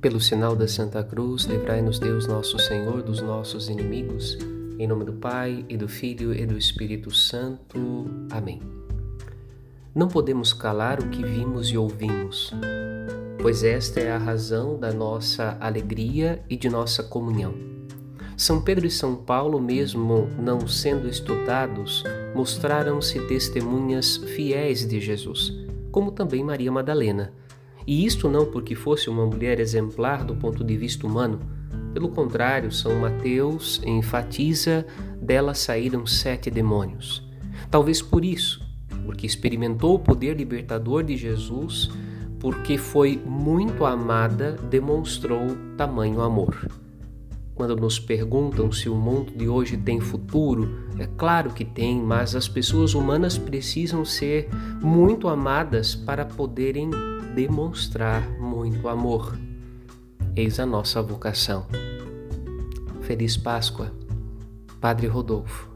Pelo sinal da Santa Cruz, livrai-nos Deus nosso Senhor dos nossos inimigos. Em nome do Pai, e do Filho, e do Espírito Santo. Amém. Não podemos calar o que vimos e ouvimos, pois esta é a razão da nossa alegria e de nossa comunhão. São Pedro e São Paulo, mesmo não sendo estudados, mostraram-se testemunhas fiéis de Jesus, como também Maria Madalena e isto não porque fosse uma mulher exemplar do ponto de vista humano. Pelo contrário, São Mateus enfatiza dela saíram sete demônios. Talvez por isso, porque experimentou o poder libertador de Jesus, porque foi muito amada, demonstrou tamanho amor. Quando nos perguntam se o mundo de hoje tem futuro, é claro que tem, mas as pessoas humanas precisam ser muito amadas para poderem demonstrar muito amor. Eis a nossa vocação. Feliz Páscoa, Padre Rodolfo.